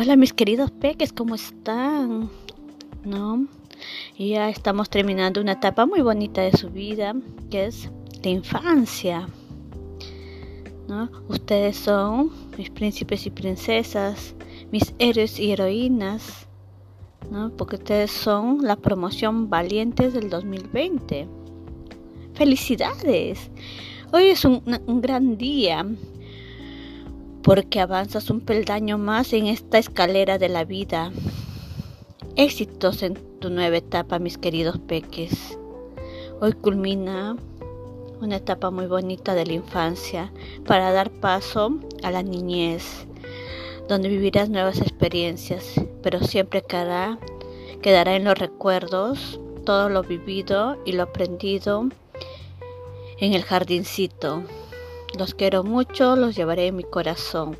Hola mis queridos peques, ¿cómo están? ¿No? ya estamos terminando una etapa muy bonita de su vida, que es la infancia. ¿No? Ustedes son mis príncipes y princesas, mis héroes y heroínas, ¿no? Porque ustedes son la promoción valientes del 2020. ¡Felicidades! Hoy es un, un gran día porque avanzas un peldaño más en esta escalera de la vida. Éxitos en tu nueva etapa, mis queridos peques. Hoy culmina una etapa muy bonita de la infancia para dar paso a la niñez, donde vivirás nuevas experiencias, pero siempre quedará, quedará en los recuerdos todo lo vivido y lo aprendido en el jardincito. Los quiero mucho, los llevaré en mi corazón.